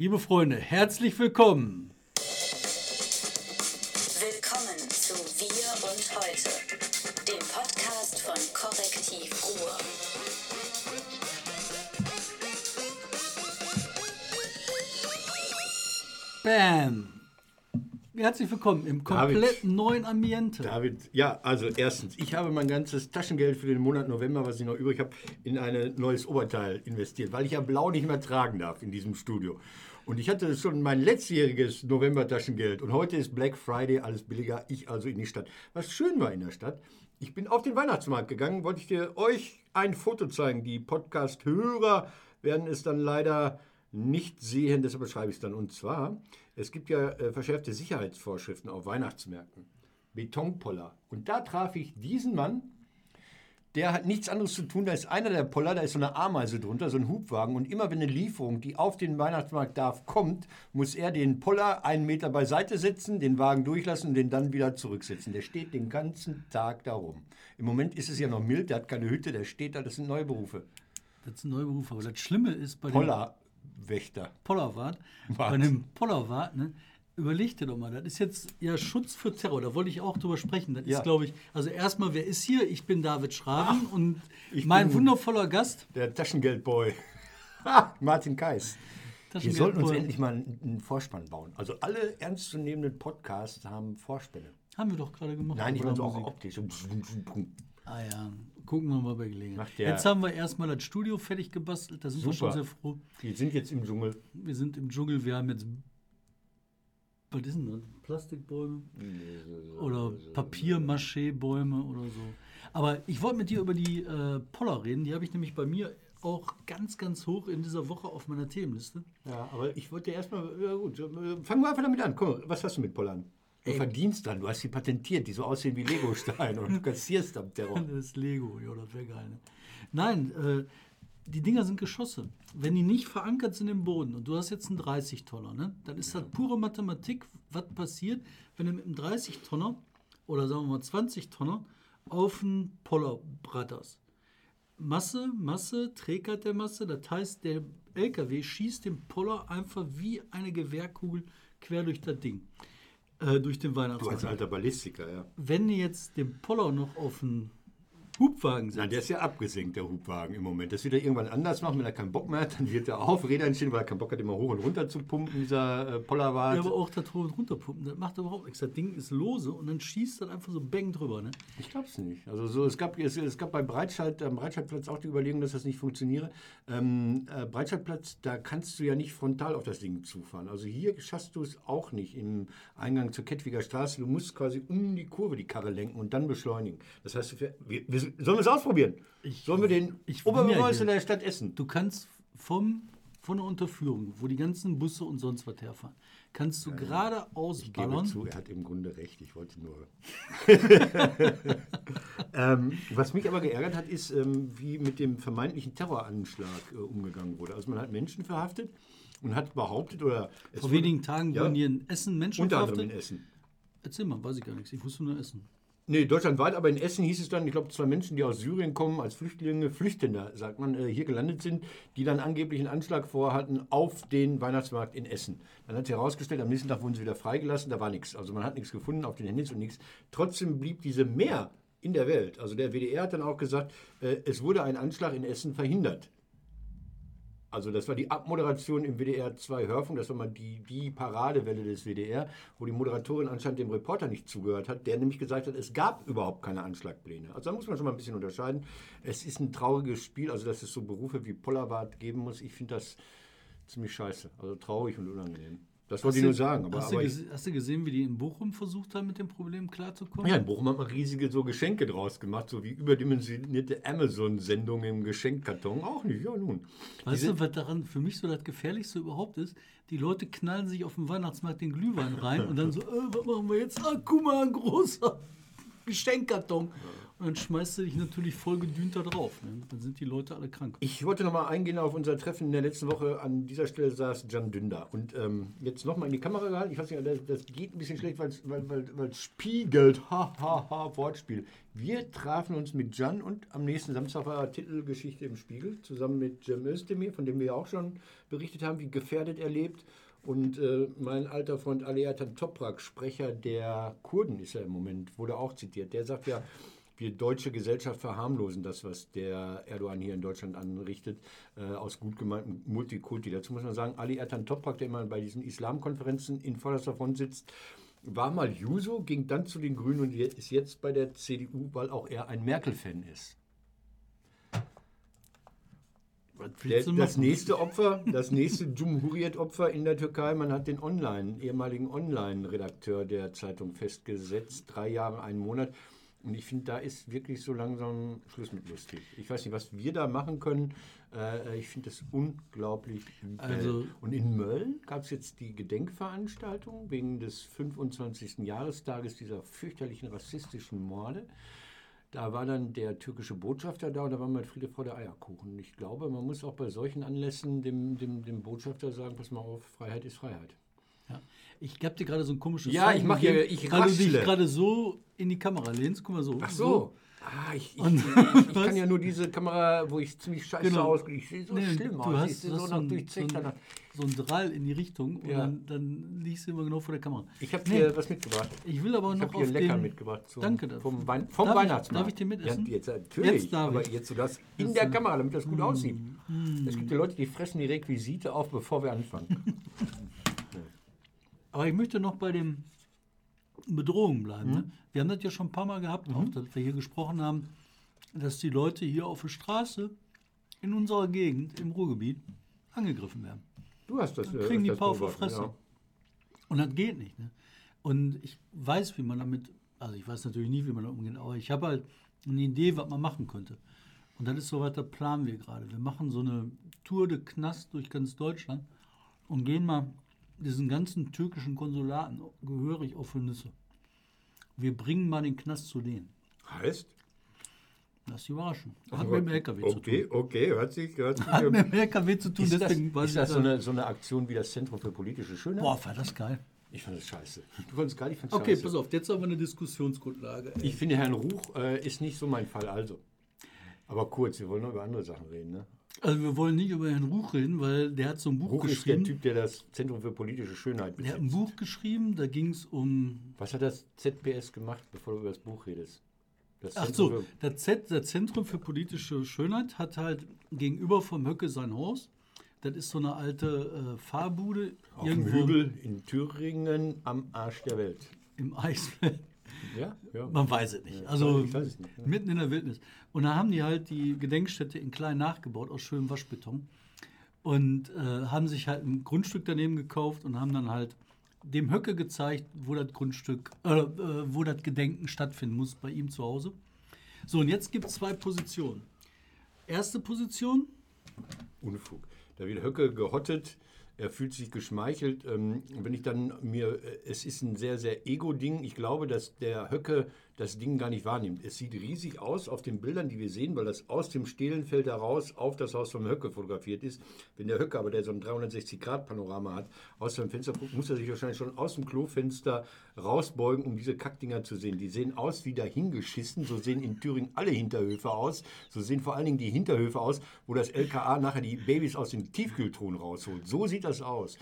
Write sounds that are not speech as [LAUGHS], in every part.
Liebe Freunde, herzlich willkommen. Willkommen zu Wir und Heute, dem Podcast von Korrektiv Ruhr. Bam. Herzlich willkommen im David. komplett neuen Ambiente. David, ja, also erstens, ich habe mein ganzes Taschengeld für den Monat November, was ich noch übrig habe, in ein neues Oberteil investiert, weil ich ja blau nicht mehr tragen darf in diesem Studio. Und ich hatte schon mein letztjähriges November-Taschengeld und heute ist Black Friday, alles billiger, ich also in die Stadt. Was schön war in der Stadt, ich bin auf den Weihnachtsmarkt gegangen, wollte ich dir euch ein Foto zeigen. Die Podcast-Hörer werden es dann leider nicht sehen, deshalb beschreibe ich es dann. Und zwar, es gibt ja äh, verschärfte Sicherheitsvorschriften auf Weihnachtsmärkten. Betonpoller. Und da traf ich diesen Mann, der hat nichts anderes zu tun. Da ist einer der Poller, da ist so eine Ameise drunter, so ein Hubwagen. Und immer wenn eine Lieferung, die auf den Weihnachtsmarkt darf, kommt, muss er den Poller einen Meter beiseite setzen, den Wagen durchlassen und den dann wieder zurücksetzen. Der steht den ganzen Tag da rum. Im Moment ist es ja noch mild, der hat keine Hütte, der steht da, das sind neue Berufe. Das ist ein neuer Beruf. Aber das Schlimme ist bei dem Pollerwächter. Pollerwart, Wart. bei dem Pollerwart, ne, überleg dir doch mal, das ist jetzt ja Schutz für Terror. Da wollte ich auch drüber sprechen. Das Ja. ist, glaube ich, also erstmal, wer ist hier? Ich bin David Schraven und ich mein wundervoller Gast. Der Taschengeldboy. [LAUGHS] Martin Kais. Wir sollten uns endlich mal einen, Vorspann bauen. Also alle ernstzunehmenden Podcasts haben Vorspänne. Haben wir doch gerade gemacht. Nein, ich meine auch optisch. Ah ja, gucken wir mal bei Gelegenheit. Jetzt haben wir erstmal das Studio fertig gebastelt, da sind wir schon Super. sehr froh. Die sind jetzt im Dschungel. Wir sind im Dschungel, wir haben jetzt. Was ist denn das? Plastikbäume? Oder Papier-Maché-Bäume oder so. Aber ich wollte mit dir über die äh, Poller reden. Die habe ich nämlich bei mir auch ganz, ganz hoch in dieser Woche auf meiner Themenliste. Ja, aber ich wollte erstmal, ja gut, äh, fangen wir einfach damit an. Komm, was hast du mit Pollern? Du verdienst dran, du hast sie patentiert, die so aussehen wie Legosteine und du kassierst am Terror. [LAUGHS] Das ist Lego, ja, das wäre geil. Ne? Nein, äh, die Dinger sind Geschosse. Wenn die nicht verankert sind im Boden und du hast jetzt einen 30-Tonner, ne, dann ist das pure Mathematik, was passiert, wenn du mit einem 30-Tonner oder sagen wir mal 20-Tonner auf einen Poller bratterst. Masse, Masse, Trägheit der Masse, das heißt, der LKW schießt den Poller einfach wie eine Gewehrkugel quer durch das Ding, äh, durch den Du als Weihnachtsmarkt. alter Ballistiker, ja. Wenn du jetzt den Poller noch auf einen Hubwagen setzt, Nein, der ist ja abgesenkt, der Hubwagen im Moment. Das wird er irgendwann anders machen, wenn er keinen Bock mehr hat. Dann wird er auf Rädern stehen, weil er keinen Bock hat, immer hoch und runter zu pumpen, dieser äh, Pollerwart. Ja, aber auch das hoch und runterpumpen, das macht überhaupt nichts. Das Ding ist lose und dann schießt das einfach so bang drüber. Ne? Ich glaube es nicht. Also so, es, gab, es, es gab bei Breitscheid, am Breitscheidplatz auch die Überlegung, dass das nicht funktioniere. Ähm, äh, Breitscheidplatz, da kannst du ja nicht frontal auf das Ding zufahren. Also hier schaffst du es auch nicht im Eingang zur Kettwiger Straße. Du musst quasi um die Kurve die Karre lenken und dann beschleunigen. Das heißt, wir, wir, sollen wir es ausprobieren? sollen wir den ich ja Oberbürgermeister hier. der Stadt Essen? Du kannst vom, von der Unterführung, wo die ganzen Busse und sonst was herfahren, kannst du geradeaus Ich gebe ballern. zu, er hat im Grunde recht. Ich wollte nur. [LAUGHS] ähm, was mich aber geärgert hat, ist, ähm, wie mit dem vermeintlichen Terroranschlag äh, umgegangen wurde. Also man hat Menschen verhaftet und hat behauptet, oder Vor wenigen Tagen Ja. wurden hier in Essen Menschen unter anderem verhaftet. in Essen. Erzähl mal, weiß ich gar nichts. Ich wusste nur Essen. Nee, deutschlandweit, aber in Essen hieß es dann, ich glaube, zwei Menschen, die aus Syrien kommen, als Flüchtlinge, Flüchtender, sagt man, äh, hier gelandet sind, die dann angeblich einen Anschlag vorhatten auf den Weihnachtsmarkt in Essen. Dann hat sich herausgestellt, am nächsten Tag wurden sie wieder freigelassen, da war nichts. Also man hat nichts gefunden auf den Handys und nichts. Trotzdem blieb diese Mehr in der Welt. Also der WDR hat dann auch gesagt, äh, es wurde ein Anschlag in Essen verhindert. Also das war die Abmoderation im WDR 2 Hörfunk, das war mal die, die Paradewelle des WDR, wo die Moderatorin anscheinend dem Reporter nicht zugehört hat, der nämlich gesagt hat, es gab überhaupt keine Anschlagpläne. Also da muss man schon mal ein bisschen unterscheiden. Es ist ein trauriges Spiel, also dass es so Berufe wie Pollerwart geben muss, ich finde das ziemlich scheiße. Also traurig und unangenehm. Das wollte ich nur sagen. Aber, hast, du aber gese- hast du gesehen, wie die in Bochum versucht haben, mit dem Problem klarzukommen? ja, in Bochum hat man riesige so Geschenke draus gemacht, so wie überdimensionierte Amazon-Sendungen im Geschenkkarton. Auch nicht, ja nun. Weißt du, was daran für mich so das Gefährlichste überhaupt ist? Die Leute knallen sich auf dem Weihnachtsmarkt den Glühwein rein und dann so, äh, was machen wir jetzt? Ah, guck mal, ein großer Geschenkkarton. Und dann schmeißt du dich natürlich voll gedühnt da drauf. Ne? Dann sind die Leute alle krank. Ich wollte noch mal eingehen auf unser Treffen in der letzten Woche. An dieser Stelle saß Jan Dünder. Und ähm, jetzt noch mal in die Kamera gehalten. Ich weiß nicht, das, das geht ein bisschen schlecht, weil weil, weil, weil es spiegelt. Ha, ha, ha, Wortspiel. Wir trafen uns mit Jan und am nächsten Samstag war Titelgeschichte im Spiegel. Zusammen mit Cem Özdemir, von dem wir auch schon berichtet haben, wie gefährdet er lebt. Und äh, mein alter Freund Aliatan Toprak, Sprecher der Kurden, ist er im Moment, wurde auch zitiert. Der sagt ja, wir deutsche Gesellschaft verharmlosen das, was der Erdogan hier in Deutschland anrichtet, äh, aus gut gemeinten Multikulti. Dazu muss man sagen, Ali Ertan Toprak, der immer bei diesen Islamkonferenzen in vorderster Front sitzt, war mal Juso, ging dann zu den Grünen und ist jetzt bei der CDU, weil auch er ein Merkel-Fan ist. Der, das nächste [LAUGHS] Opfer, das nächste Cumhuriyet-Opfer in der Türkei, man hat den Online, ehemaligen Online-Redakteur der Zeitung festgesetzt, drei Jahre, einen Monat. Und ich finde, da ist wirklich so langsam Schluss mit lustig. Ich weiß nicht, was wir da machen können. Äh, ich finde das unglaublich. Also- Und in Mölln gab es jetzt die Gedenkveranstaltung wegen des 25. Jahrestages dieser fürchterlichen rassistischen Morde. Da war dann der türkische Botschafter da und da war mal Friede vor der Eierkuchen. Ich glaube, man muss auch bei solchen Anlässen dem, dem, dem Botschafter sagen, pass mal auf, Freiheit ist Freiheit. Ja. Ich habe dir gerade so ein komisches Ja, Zeichen ich mach hier- ich Weil du dich gerade so in die Kamera lehnst. Guck mal so. Ach so. Ah, ich, ich, ich, [LAUGHS] ich kann ja nur diese Kamera, wo ich ziemlich scheiße Genau. aussehe. Ich sehe so Nee, schlimm du aus. hast, ich sehe so nach so, ein, so, so ein Drall in die Richtung und Ja. dann, dann liegst du immer genau vor der Kamera. Ich habe Nee. dir was mitgebracht. Ich will aber Ich noch habe hier lecker den, mitgebracht. Zum, Danke dafür. Vom, Wein, vom Darf ich- Weihnachtsmarkt. darf ich den mitessen? Ja, jetzt natürlich. Jetzt darf aber ich. jetzt du das in Jetzt, der Kamera, damit das gut aussieht. Es gibt ja Leute, die fressen die Requisite auf, bevor wir anfangen. [LAUGHS] Aber ich möchte noch bei den Bedrohungen bleiben. Mhm. Ne? Wir haben das ja schon ein paar Mal gehabt, auch, dass wir hier gesprochen haben, dass die Leute hier auf der Straße in unserer Gegend, im Ruhrgebiet, angegriffen werden. Du hast das. Dann äh, kriegen die Paar auf beobachtet, Fresse. ja. Und das geht nicht. Ne? Und ich weiß, wie man damit, also ich weiß natürlich nie, wie man damit umgeht, aber ich habe halt eine Idee, was man machen könnte. Und das ist soweit, da planen wir gerade. Wir machen so eine Tour de Knast durch ganz Deutschland und gehen mal diesen ganzen türkischen Konsulaten gehörig auf die Nüsse. Wir bringen mal den Knast zu denen. Heißt? Lass dich überraschen. Hat mit dem LKW zu Okay, tun. okay, hört sich. Hört sich [LAUGHS] Hat mit dem LKW zu tun, ist das, deswegen weiß ist ich das so das. eine, so eine Aktion wie das Zentrum für politische Schönheit? Boah, war das geil. Ich fand das scheiße. Du fandest es geil, ich fand Okay, scheiße. pass auf, jetzt haben wir eine Diskussionsgrundlage. Ich finde, Herrn Ruch äh, ist nicht so mein Fall, also. Aber kurz, wir wollen noch über andere Sachen reden. Ne? Also wir wollen nicht über Herrn Ruch reden, weil der hat so ein Buch Ruch ist der geschrieben. Typ, der das Zentrum für politische Schönheit der hat ein besitzt. Buch geschrieben, da ging es um. Was hat das ZPS gemacht, bevor du über das Buch redest? Das Ach Zentrum so, für- der, Z, der Zentrum für politische Schönheit hat halt gegenüber vom Höcke sein Haus. Das ist so eine alte äh, Fahrbude Auf dem irgendwo Hügel in Thüringen am Arsch der Welt. im Eisfeld. Ja, ja. Man weiß es nicht. Also ich weiß es nicht, ja. mitten in der Wildnis. Und da haben die halt die Gedenkstätte in klein nachgebaut aus schönem Waschbeton und äh, haben sich halt ein Grundstück daneben gekauft und haben dann halt dem Höcke gezeigt, wo das Grundstück, äh, äh, wo das Gedenken stattfinden muss bei ihm zu Hause. So, und jetzt gibt es zwei Positionen. Erste Position, Unfug. Da wird Höcke gehottet, er fühlt sich geschmeichelt. Ähm, wenn ich dann mir, äh, es ist ein sehr, sehr Ego-Ding. Ich glaube, dass der Höcke das Ding gar nicht wahrnimmt. Es sieht riesig aus auf den Bildern, die wir sehen, weil das aus dem Stehlenfeld heraus auf das Haus vom Höcke fotografiert ist. Wenn der Höcke aber, der so ein 360-Grad-Panorama hat, aus seinem Fenster guckt, muss er sich wahrscheinlich schon aus dem Klofenster rausbeugen, um diese Kackdinger zu sehen. Die sehen aus wie dahingeschissen. So sehen in Thüringen alle Hinterhöfe aus. So sehen vor allen Dingen die Hinterhöfe aus, wo das LKA nachher die Babys aus den Tiefkühltruhen rausholt. So sieht das aus.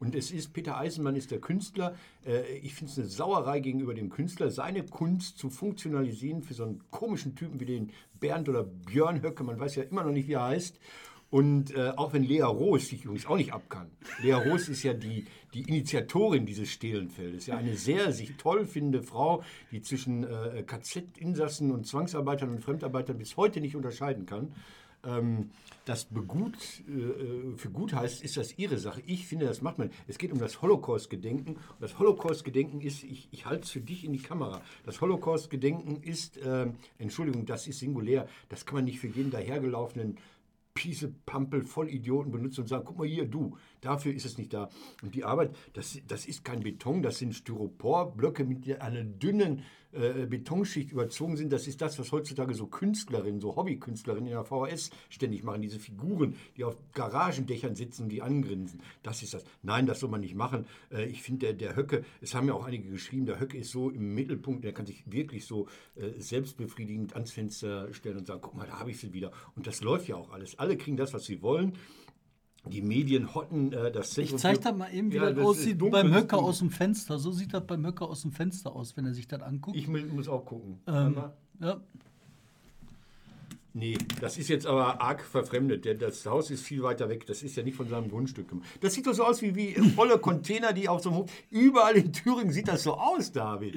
Und es ist, Peter Eisenmann ist der Künstler. Äh, Ich finde es eine Sauerei gegenüber dem Künstler, seine Kunst zu funktionalisieren für so einen komischen Typen wie den Bernd oder Björn Höcke. Man weiß ja immer noch nicht, wie er heißt. Und äh, auch wenn Lea Roos sich übrigens auch nicht abkann. Lea Roos ist ja die, die Initiatorin dieses Stehlenfeldes. Ja, eine sehr sich toll findende Frau, die zwischen äh, KZ-Insassen und Zwangsarbeitern und Fremdarbeitern bis heute nicht unterscheiden kann. Ähm, das begut, äh, für gut heißt, ist das ihre Sache. Ich finde, das macht man. Es geht um das Holocaust-Gedenken. Das Holocaust-Gedenken ist, ich, ich halte es für dich in die Kamera. Das Holocaust-Gedenken ist, ähm, Entschuldigung, das ist singulär. Das kann man nicht für jeden dahergelaufenen Piesepampel, Vollidioten benutzen und sagen, guck mal hier, du, Dafür ist es nicht da. Und die Arbeit, das, das ist kein Beton, das sind Styroporblöcke mit einer dünnen äh, Betonschicht überzogen sind. Das ist das, was heutzutage so Künstlerinnen, so Hobbykünstlerinnen in der VHS ständig machen. Diese Figuren, die auf Garagendächern sitzen die angrinsen. Das ist das. Nein, das soll man nicht machen. Äh, ich finde, der, der Höcke, es haben ja auch einige geschrieben, der Höcke ist so im Mittelpunkt, der kann sich wirklich so äh, selbstbefriedigend ans Fenster stellen und sagen, guck mal, da habe ich sie wieder. Und das läuft ja auch alles. Alle kriegen das, was sie wollen. Die Medien hotten äh, das Ich Zentrum. zeige das mal eben, wie Ja, das das aussieht dunkel, beim das Höcker aus dem Fenster. So sieht das beim Höcker aus dem Fenster aus, wenn er sich das anguckt. Ich mu- muss auch gucken. ähm, ja, Nee, das ist jetzt aber arg verfremdet. denn Das Haus ist viel weiter weg. Das ist ja nicht von seinem Grundstück. gemacht. Das sieht doch so aus wie, wie volle Container, die auf so einem Hof. Überall in Thüringen sieht das so aus, David.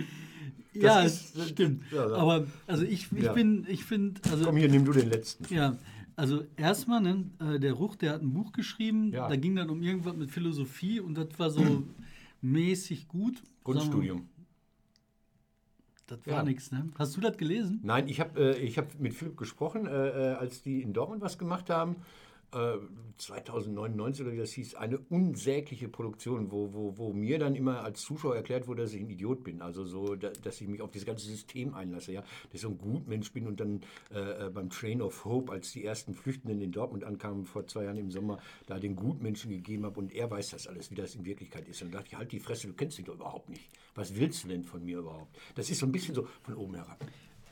ja ist- das stimmt. ja. Aber also ich, ich Ja. bin, ich finde, also Komm hier, nimm du den letzten. Ja, also erstmal, ne, äh, der Ruch, der hat ein Buch geschrieben, Ja. da ging dann um irgendwas mit Philosophie und das war so [CLEARS THROAT] mäßig gut. Grundstudium. Das war Ja. nichts, ne? Hast du das gelesen? Nein, ich habe äh, ich hab mit Philipp gesprochen, äh, äh, als die in Dortmund was gemacht haben. Äh, 2099 oder wie das hieß, eine unsägliche Produktion, wo, wo, wo mir dann immer als Zuschauer erklärt wurde, dass ich ein Idiot bin. Also so, da, dass ich mich auf dieses ganze System einlasse, ja. Dass ich so ein Gutmensch bin und dann äh, äh, beim Train of Hope, als die ersten Flüchtenden in Dortmund ankamen vor zwei Jahren im Sommer, da den Gutmenschen gegeben habe und er weiß das alles, wie das in Wirklichkeit ist. Und da dachte ich, halt die Fresse, du kennst ihn doch überhaupt nicht. Was willst du denn von mir überhaupt? Das ist so ein bisschen so von oben herab.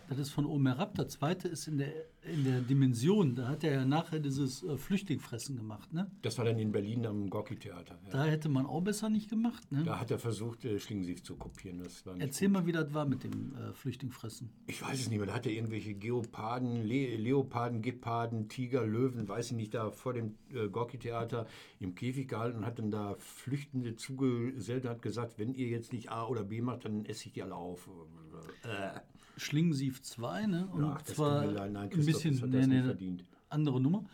Das ist von oben herab. Der zweite ist in der, in der Dimension. Da hat er ja nachher dieses äh, Flüchtlingfressen gemacht, ne? Das war dann in Berlin am Gorki-Theater. Ja. Da hätte man auch besser nicht gemacht, ne? Da hat er versucht, äh, Schlingensief zu kopieren. Das war nicht Erzähl gut. mal, wie das war mit dem äh, Flüchtlingfressen. Ich weiß es nicht mehr. Da hat er irgendwelche Geoparden, Le Leoparden, Geparden, Tiger, Löwen, weiß ich nicht, da vor dem äh, Gorki-Theater im Käfig gehalten und hat dann da Flüchtende zugesellt und hat gesagt, wenn ihr jetzt nicht A oder B macht, dann esse ich die alle auf. Äh, Schlingensief 2, ne? Und ach, zwar leid. Nein, ein bisschen nee, nee, andere Nummer.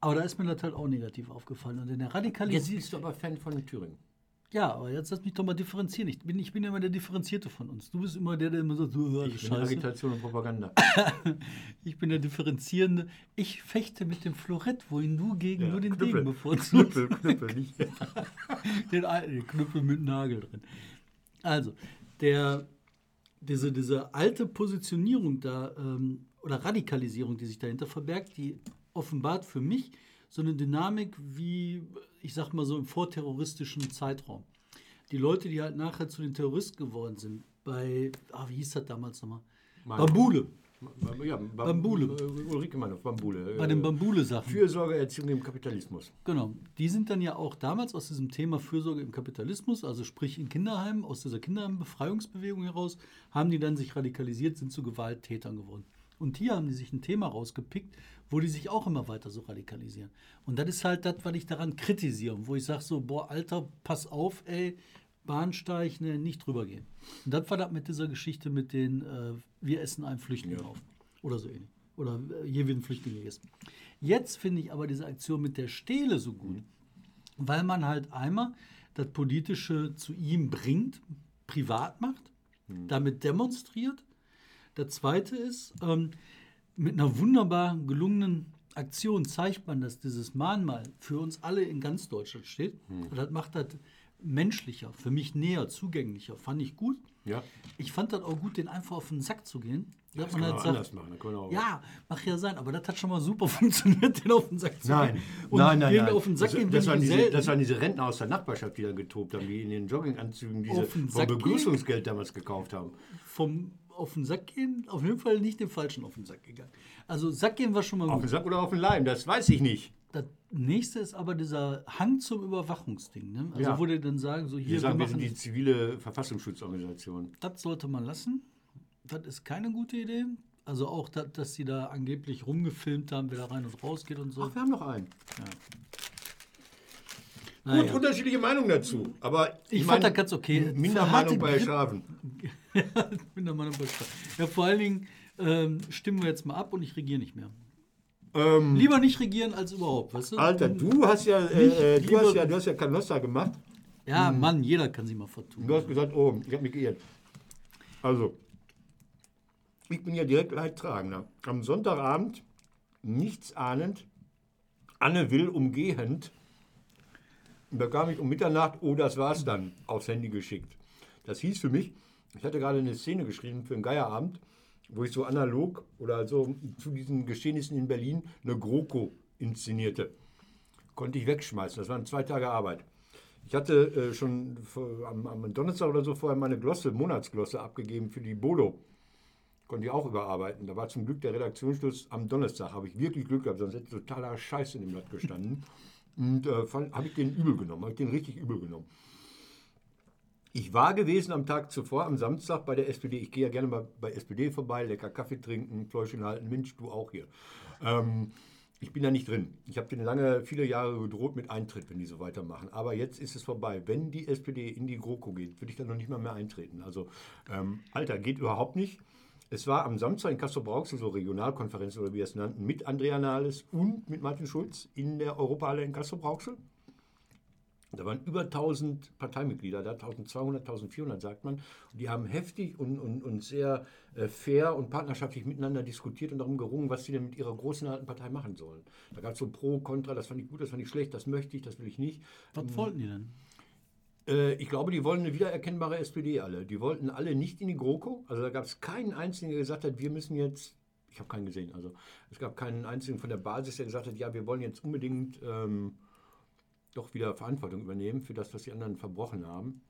Aber da ist mir das halt auch negativ aufgefallen. Und in der Jetzt Radikalisierung. bist du aber Fan von Thüringen. Ja, aber jetzt lass mich doch mal differenzieren. Ich bin, ich bin ja immer der Differenzierte von uns. Du bist immer der, der immer so, so Ich bin. Agitation und Propaganda. [LAUGHS] Ich bin der Differenzierende. Ich fechte mit dem Florett, wohin du gegen nur den Degen bevorzugst. Knüppel, Knüppel, nicht. [LAUGHS] den, alten- den Knüppel mit Nagel drin. Also, der, diese, diese alte Positionierung da ähm, oder Radikalisierung, die sich dahinter verbergt, die offenbart für mich so eine Dynamik wie, ich sag mal so im vorterroristischen Zeitraum. Die Leute, die halt nachher zu den Terroristen geworden sind, bei, ah, wie hieß das damals nochmal? Mein- Bambule, Ja, Bam- Bambule. äh, Ulrike Meinhof, Bambule. bei den Äh, Bambule-Sachen. Fürsorgeerziehung im Kapitalismus. Genau. Die sind dann ja auch damals aus diesem Thema Fürsorge im Kapitalismus, also sprich in Kinderheimen, aus dieser Kinderheimbefreiungsbewegung heraus, haben die dann sich radikalisiert, sind zu Gewalttätern geworden. Und hier haben die sich ein Thema rausgepickt, wo die sich auch immer weiter so radikalisieren. Und das ist halt das, was ich daran kritisiere, wo ich sage so, boah, Alter, pass auf, ey, Bahnsteig, ne, nicht drüber gehen. Und das war das mit dieser Geschichte mit den, äh, wir essen einen Flüchtling Ja. auf. Oder so ähnlich. Oder äh, hier wird ein Flüchtling gegessen. Jetzt finde ich aber diese Aktion mit der Stele so gut, weil man halt einmal das Politische zu ihm bringt, privat macht, damit demonstriert. Der zweite ist, ähm, mit einer wunderbar gelungenen Aktion zeigt man, dass dieses Mahnmal für uns alle in ganz Deutschland steht. Und das macht das menschlicher, für mich näher, zugänglicher. Fand ich gut. Ja. Ich fand das auch gut, den einfach auf den Sack zu gehen. Das Dass kann man halt sagt, machen. Auch ja, mag ja sein, aber das hat schon mal super [LAUGHS] funktioniert, den auf den Sack zu Nein, gehen. Und nein, nein, nein. auf den Sack das, gehen das, waren diese, das waren diese Rentner aus der Nachbarschaft, die da getobt haben, die in den Jogginganzügen diese Auf den vom Sack gehen? Begrüßungsgeld damals gekauft haben. vom auf den Sack gehen, auf jeden Fall nicht den falschen auf den Sack gegangen. Also Sack gehen war schon mal Auf gut. den Sack oder auf den Leim, das weiß ich nicht. Das nächste ist aber dieser Hang zum Überwachungsding. Ne? Also Ja. die dann sagen, so hier, wir sagen, wir sind die zivile Verfassungsschutzorganisation. das sollte man lassen. Das ist keine gute Idee. Also auch, das, dass sie da angeblich rumgefilmt haben, wer da rein und raus geht und so. Ach, wir haben noch einen. Naja. Gut, unterschiedliche Meinungen dazu. Aber Ich mein, fand das ganz okay. Mindermeinung bei Verharte Schafen. [LAUGHS] bin der Meinung, bei Spaß. Ja, vor allen Dingen ähm, stimmen wir jetzt mal ab und ich regiere nicht mehr. Ähm, Lieber nicht regieren als überhaupt, weißt du? Alter, du hast ja, äh, äh, du hast ja, du hast ja Canossa gemacht. Ja, Mann, jeder kann sich mal vertun. Du hast gesagt, oh, ich habe mich geirrt. Also, ich bin ja direkt Leidtragender. Am Sonntagabend, nichts ahnend, Anne will umgehend, bekam ich um Mitternacht, oh, das war's dann, aufs Handy geschickt. Das hieß für mich, ich hatte gerade eine Szene geschrieben für einen Geierabend, wo ich so analog oder so zu diesen Geschehnissen in Berlin eine GroKo inszenierte. Konnte ich wegschmeißen. Das waren zwei Tage Arbeit. Ich hatte äh, schon vor, am, am Donnerstag oder so vorher meine Glosse, Monatsglosse abgegeben für die Bodo. Konnte ich auch überarbeiten. Da war zum Glück der Redaktionsschluss am Donnerstag. Habe ich wirklich Glück gehabt, sonst hätte totaler Scheiß in dem Blatt gestanden. Und äh, habe ich den übel genommen, habe ich den richtig übel genommen. Ich war gewesen am Tag zuvor, am Samstag bei der SPD. Ich gehe ja gerne mal bei SPD vorbei, lecker Kaffee trinken, Fläuschen halten. Mensch, du auch hier. Ähm, ich bin da nicht drin. Ich habe denen lange, viele Jahre gedroht mit Eintritt, wenn die so weitermachen. Aber jetzt ist es vorbei. Wenn die SPD in die GroKo geht, würde ich dann noch nicht mal mehr eintreten. Also, ähm, Alter, geht überhaupt nicht. Es war am Samstag in Kassel-Brauxel, so Regionalkonferenz oder wie wir es nannten, mit Andrea Nahles und mit Martin Schulz in der Europahalle in Kassel-Brauxel. Da waren über 1000 Parteimitglieder, da 1200, 1400 sagt man. Und die haben heftig und, und, und sehr äh, fair und partnerschaftlich miteinander diskutiert und darum gerungen, was sie denn mit ihrer großen alten Partei machen sollen. Da gab es so Pro, Contra, das fand ich gut, das fand ich schlecht, das möchte ich, das will ich nicht. Was wollten die denn? Äh, ich glaube, die wollen eine wiedererkennbare SPD alle. Die wollten alle nicht in die GroKo. Also da gab es keinen einzigen, der gesagt hat, wir müssen jetzt ich habe keinen gesehen. Also es gab keinen einzigen von der Basis, der gesagt hat, ja, wir wollen jetzt unbedingt ähm, doch wieder Verantwortung übernehmen für das, was die anderen verbrochen haben.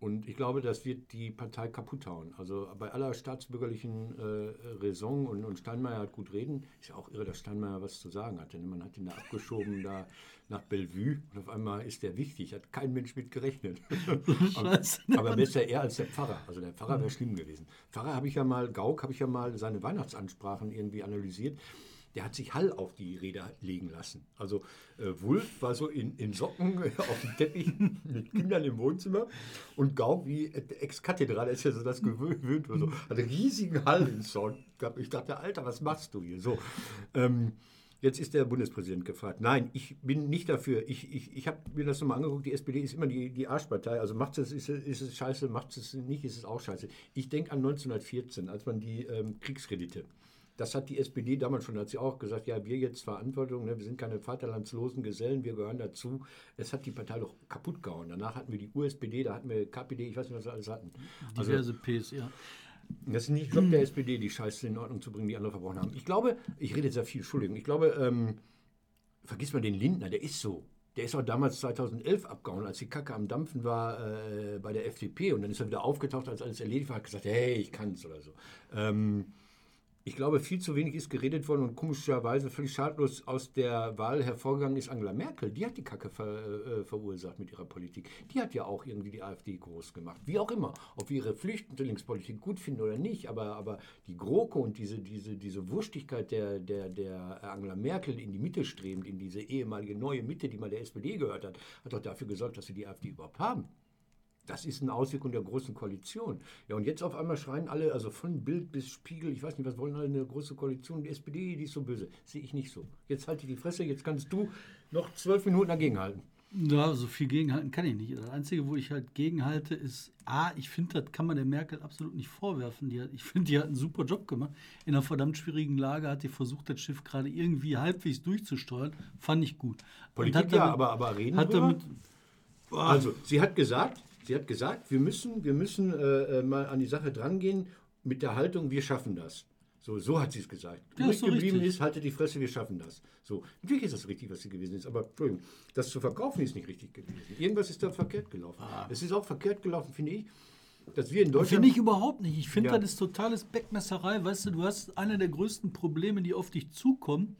Und ich glaube, das wird die Partei kaputt hauen. Also bei aller staatsbürgerlichen äh, Raison und, und Steinmeier hat gut reden, ist ja auch irre, dass Steinmeier was zu sagen hatte. Man hat ihn da abgeschoben da nach Bellevue und auf einmal ist der wichtig, hat kein Mensch mit gerechnet. [LAUGHS] aber, aber besser er als der Pfarrer. Also der Pfarrer wäre schlimm gewesen. Pfarrer habe ich ja mal, Gauck habe ich ja mal seine Weihnachtsansprachen irgendwie analysiert der hat sich Hall auf die Räder legen lassen. Also äh, Wulf war so in, in Socken [LAUGHS] auf dem Teppich mit Kindern im Wohnzimmer und Gauck wie Ex-Kathedral, ist ja so das gewöhnt, so, hat einen riesigen Hall im Sound Ich dachte, Alter, was machst du hier? So, ähm, Jetzt ist der Bundespräsident gefragt. Nein, ich bin nicht dafür. Ich, ich, ich habe mir das nochmal angeguckt. Die SPD ist immer die, die Arschpartei. Also macht es, ist, ist es scheiße, macht es nicht, ist es auch scheiße. Ich denke an 1914, als man die ähm, Kriegskredite das hat die SPD damals schon, hat sie auch gesagt, ja, wir jetzt Verantwortung, ne, wir sind keine vaterlandslosen Gesellen, wir gehören dazu. Es hat die Partei doch kaputt gehauen. Danach hatten wir die USPD, da hatten wir KPD, ich weiß nicht, was wir alles hatten. Also, Diverse Ps, ja. Das ist nicht Job der SPD, die Scheiße in Ordnung zu bringen, die andere verbrochen haben. Ich glaube, ich rede sehr viel, Entschuldigung, ich glaube, ähm, vergiss mal den Lindner, der ist so. Der ist auch damals 2011 abgehauen, als die Kacke am Dampfen war äh, bei der FDP. Und dann ist er wieder aufgetaucht, als alles erledigt war, hat gesagt, hey, ich kann es oder so. Ähm, ich glaube, viel zu wenig ist geredet worden und komischerweise völlig schadlos aus der Wahl hervorgegangen ist Angela Merkel. Die hat die Kacke ver, äh, verursacht mit ihrer Politik. Die hat ja auch irgendwie die AfD groß gemacht. Wie auch immer. Ob wir ihre Flüchtlingspolitik gut finden oder nicht, aber, aber die GroKo und diese, diese, diese Wurstigkeit der, der, der Angela Merkel in die Mitte strebend, in diese ehemalige neue Mitte, die mal der SPD gehört hat, hat doch dafür gesorgt, dass wir die AfD überhaupt haben. Das ist eine Auswirkung der großen Koalition. Ja, und jetzt auf einmal schreien alle, also von Bild bis Spiegel, ich weiß nicht, was wollen alle eine große Koalition, die SPD, die ist so böse. Sehe ich nicht so. Jetzt halte ich die Fresse, jetzt kannst du noch zwölf Minuten dagegenhalten. Ja, so viel gegenhalten kann ich nicht. Das Einzige, wo ich halt gegenhalte, ist, A, ich finde, das kann man der Merkel absolut nicht vorwerfen. Die hat, ich finde, die hat einen super Job gemacht. In einer verdammt schwierigen Lage hat die versucht, das Schiff gerade irgendwie halbwegs durchzusteuern. Fand ich gut. Politik damit, ja, aber, aber reden hat damit, Also, sie hat gesagt, Sie hat gesagt, wir müssen, wir müssen äh, äh, mal an die Sache drangehen mit der Haltung, wir schaffen das. So, so hat sie es gesagt. Ja, so geblieben richtig. ist, halte die Fresse, wir schaffen das. So, natürlich ist das richtig, was sie gewesen ist, aber Entschuldigung, das zu verkaufen ist nicht richtig gewesen. Irgendwas ist da verkehrt gelaufen. Ah. Es ist auch verkehrt gelaufen, finde ich, dass wir in Deutschland. Finde ich überhaupt nicht. Ich finde, ja. das ist totales Beckmesserei. Weißt du, du hast eine der größten Probleme, die auf dich zukommen.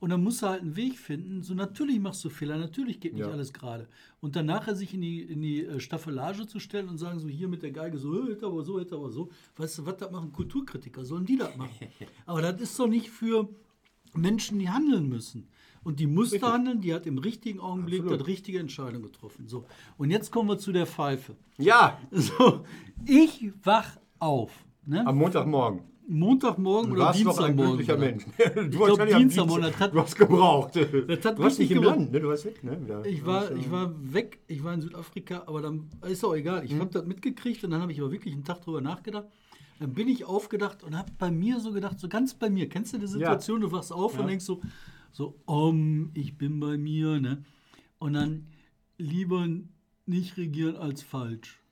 Und dann musst du halt einen Weg finden. So, natürlich machst du Fehler, natürlich geht nicht ja. alles gerade. Und dann nachher sich in die, in die äh, Staffelage zu stellen und sagen, so hier mit der Geige, so, hätte aber so, hätte aber so. Weißt du, was das machen Kulturkritiker? Sollen die das machen? [LAUGHS] aber das ist doch nicht für Menschen, die handeln müssen. Und die musste Richtig. handeln, die hat im richtigen Augenblick die richtige Entscheidung getroffen. So, und jetzt kommen wir zu der Pfeife. Ja. [LAUGHS] So, ich wach auf. Ne? Am Montagmorgen. Montagmorgen oder Dienstagmorgen. Du ein Mensch. Du ich glaube Dienstagmorgen. Das hat, du hast gebraucht. Das hat du warst nicht im Land, ne? du warst weg. Ne? ich, war, ich war weg, ich war in Südafrika, aber dann ist auch egal. Ich hm. habe das mitgekriegt und dann habe ich aber wirklich einen Tag drüber nachgedacht. Dann bin ich aufgedacht und habe bei mir so gedacht, so ganz bei mir. Kennst du die Situation, ja. du wachst auf ja. und denkst so, so, um, ich bin bei mir. Ne? Und dann lieber nicht regieren als falsch.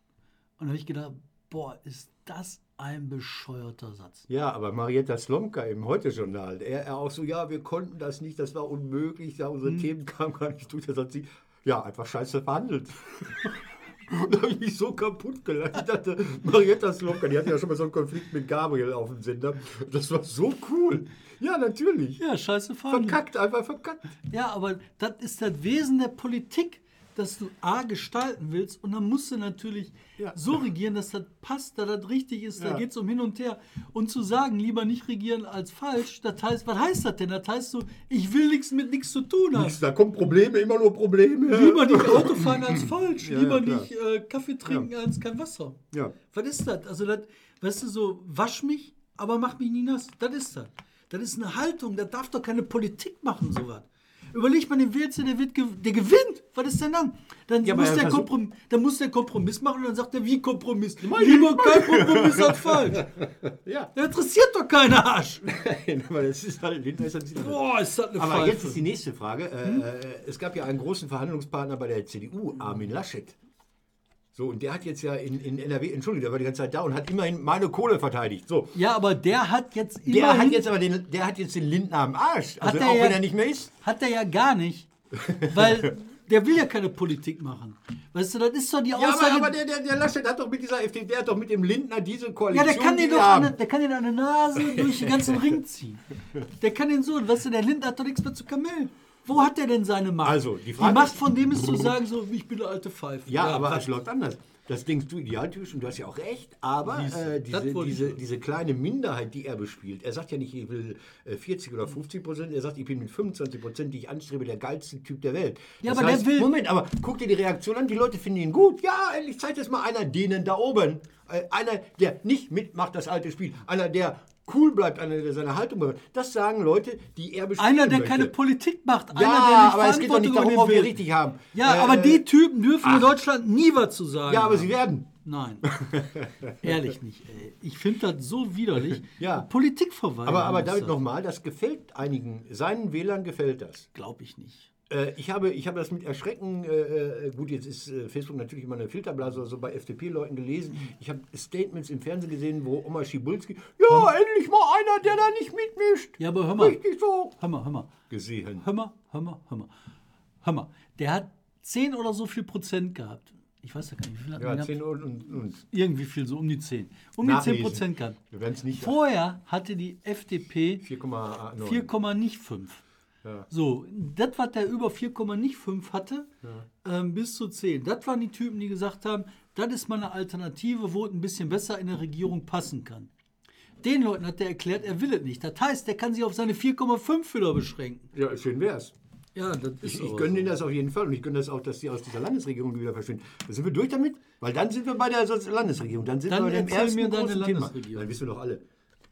Und da habe ich gedacht, boah, ist das ein bescheuerter Satz. Ja, aber Marietta Slomka im Heute-Journal, er, er auch so, ja, wir konnten das nicht, das war unmöglich, ja, unsere Hm. Themen kamen gar nicht durch. Da sagt sie, ja, einfach scheiße verhandelt. [LAUGHS] Und da habe ich mich so kaputt gelacht. Ich dachte, Marietta Slomka, die hatte ja schon mal so einen Konflikt mit Gabriel auf dem Sender. Das war so cool. Ja, natürlich. Ja, scheiße verhandelt. Verkackt, einfach verkackt. Ja, aber das ist das Wesen der Politik, dass du A gestalten willst und dann musst du natürlich Ja. so regieren, dass das passt, dass das richtig ist. Da Ja. geht es um hin und her. Und zu sagen, lieber nicht regieren als falsch, das heißt, was heißt das denn? Das heißt so, ich will nichts mit nichts zu tun haben. Da kommen Probleme, immer nur Probleme. Lieber nicht [LAUGHS] Auto fahren als falsch. Ja, Lieber nicht äh, Kaffee trinken als kein Wasser. Ja. Was ist das? Also, das, weißt du, so, wasch mich, aber mach mich nie nass. Das ist das. Das ist eine Haltung. Das darf doch keine Politik machen, sowas. Überleg mal den Wilze, der, wird der gewinnt. Was ist denn dann? Dann, Ja, muss er der Komprom dann muss der Kompromiss machen und dann sagt er, wie Kompromiss? Lieber kein Kompromiss als falsch. [LAUGHS] Ja. Der interessiert doch keinen Arsch. [LAUGHS] Nein, aber das ist halt, Lindner ist halt Boah, ist das eine Aber Pfeife. jetzt ist die nächste Frage. Äh, Hm? äh, es gab ja einen großen Verhandlungspartner bei der CDU, Armin Laschet. So, und der hat jetzt ja in, in NRW, Entschuldigung, der war die ganze Zeit da und hat immerhin meine Kohle verteidigt. So. ja, aber der hat jetzt Der immerhin... hat jetzt aber den, der hat jetzt den Lindner am Arsch. Also Hat er auch ja- wenn er nicht mehr ist. Hat er ja gar nicht. Weil [LAUGHS] der will ja keine Politik machen. Weißt du, das ist doch die Ja, Aussage. aber, aber der, der, der Laschet hat doch mit dieser FDP, der hat doch mit dem Lindner diese Ja, Koalition. der kann den doch haben. an, der kann den an der Nase durch den ganzen Ring ziehen. Der kann den so, weißt du, der Lindner hat doch nichts mehr zu kamellen. Wo hat der denn seine Macht? Also, die Frage Macht ist- von dem ist zu sagen, so, ich bin eine alte Pfeife. Ja, aber was- es läuft anders. Das denkst du idealtypisch und du hast ja auch recht, aber äh, das diese, diese, diese kleine Minderheit, die er bespielt, er sagt ja nicht, ich will äh, 40 oder 50 Prozent, er sagt, ich bin mit 25 Prozent, die ich anstrebe, der geilste Typ der Welt. Ja, Das aber der will- Moment, aber guck dir die Reaktion an, die Leute finden ihn gut. Ja, endlich zeigt es mal einer denen da oben. Äh, einer, der nicht mitmacht, das alte Spiel. Einer, der cool bleibt, einer, der seine Haltung bewahrt. Das sagen Leute, die er bespielen einer, der möchte. keine Politik macht. Einer, Ja, der nicht aber es geht doch nicht darum, ob wir richtig haben. Ja, Äh, aber die Typen dürfen in Deutschland nie was zu sagen. Ja, aber haben. sie werden. Nein, [LAUGHS] ehrlich nicht. Ey. Ich finde das so widerlich. [LAUGHS] Ja. Politikverweigerung. Aber, aber das. nochmal, das gefällt einigen, seinen Wählern gefällt das. Glaube ich nicht. Äh, ich, habe, ich habe das mit Erschrecken, äh, äh, gut, jetzt ist äh, Facebook natürlich immer eine Filterblase oder so bei FDP-Leuten gelesen. Ich habe Statements im Fernsehen gesehen, wo Oma Schibulski, ja, endlich mal einer, der da nicht mitmischt. Ja, aber hör mal. Richtig so. Hör mal, hör mal. Gesehen. Hör mal, hör mal, hör mal. Hör mal. Der hat 10 oder so viel Prozent gehabt. Ich weiß ja gar nicht, wie viel hat Ja, er gehabt? 10 und, und, und. Irgendwie viel, so um die 10. Um die 10 Nachlesen. Prozent gehabt. Wir werden es nicht. Vorher hatte die FDP 4,9. 4, nicht 5. Ja. So, das, was der über 4, nicht 5 hatte, ähm, bis zu 10. Das waren die Typen, die gesagt haben, das ist mal eine Alternative, wo es ein bisschen besser in der Regierung passen kann. Den Leuten hat der erklärt, er will es nicht. Das heißt, der kann sich auf seine 4,5 wieder beschränken. Ja, schön wär's. Ja, Ich, ich gönne so. denen das auf jeden Fall und ich gönne das auch, dass die aus dieser Landesregierung wieder verschwinden. Da sind wir durch damit, weil dann sind wir bei der Landesregierung. Dann sind Dann wir bei dem ersten mir deine großen Thema. Landesregierung. Dann wissen wir doch alle,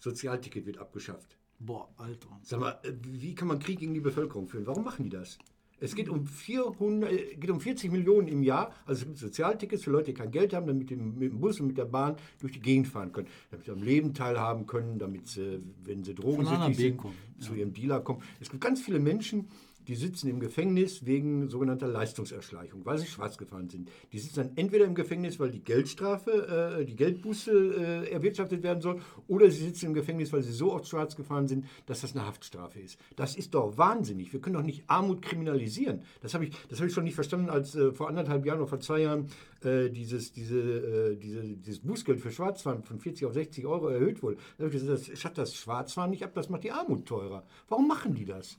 Sozialticket wird abgeschafft. Boah, Alter. Sag mal, äh, wie kann man Krieg gegen die Bevölkerung führen? Warum machen die das? Es geht um, 400, äh, geht um 40 Millionen im Jahr, also es gibt Sozialtickets für Leute, die kein Geld haben, damit sie mit dem Bus und mit der Bahn durch die Gegend fahren können, damit sie am Leben teilhaben können, damit sie, wenn sie B sind, kommen, zu ihrem Dealer kommen. Es gibt ganz viele Menschen, die sitzen im Gefängnis wegen sogenannter Leistungserschleichung, weil sie schwarz gefahren sind. Die sitzen dann entweder im Gefängnis, weil die Geldstrafe, äh, die Geldbuße äh, erwirtschaftet werden soll, oder sie sitzen im Gefängnis, weil sie so oft schwarz gefahren sind, dass das eine Haftstrafe ist. Das ist doch wahnsinnig. Wir können doch nicht Armut kriminalisieren. Das habe ich, habe ich schon nicht verstanden, als äh, vor anderthalb Jahren oder vor zwei Jahren äh, dieses, diese, äh, diese, dieses Bußgeld für Schwarzfahren von 40 auf 60 Euro erhöht wurde. Da habe ich gesagt, das schafft das Schwarzfahren nicht ab, das macht die Armut teurer. Warum machen die das?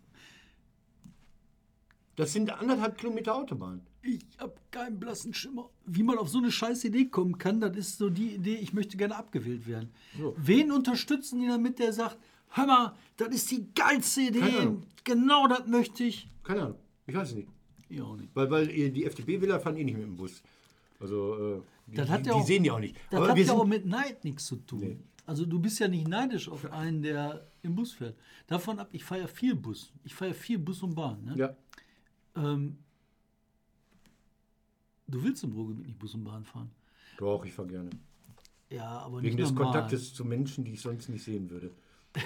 Das sind anderthalb Kilometer Autobahn. Ich habe keinen blassen Schimmer. Wie man auf so eine scheiß Idee kommen kann, das ist so die Idee, ich möchte gerne abgewählt werden. Wen unterstützen die damit, der sagt, hör mal, das ist die geilste Idee, genau das möchte ich. Keine Ahnung. Ich weiß es nicht. Ja, auch nicht. Weil, weil die FDP-Wähler fahren eh nicht mit dem Bus. Also, äh, die, die, die auch- sehen die auch nicht. Das Aber hat ja auch mit Neid nichts zu tun. Nee. Also du bist ja nicht neidisch auf einen, der im Bus fährt. Davon ab, ich fahre ja viel Bus. Ich fahre ja viel Bus und Bahn. Ne? ja, Ähm, du willst im Ruhrgebiet nicht Bus und Bahn fahren. doch, ich fahre gerne. Ja, aber Wegen des normal. Kontaktes zu Menschen, die ich sonst nicht sehen würde.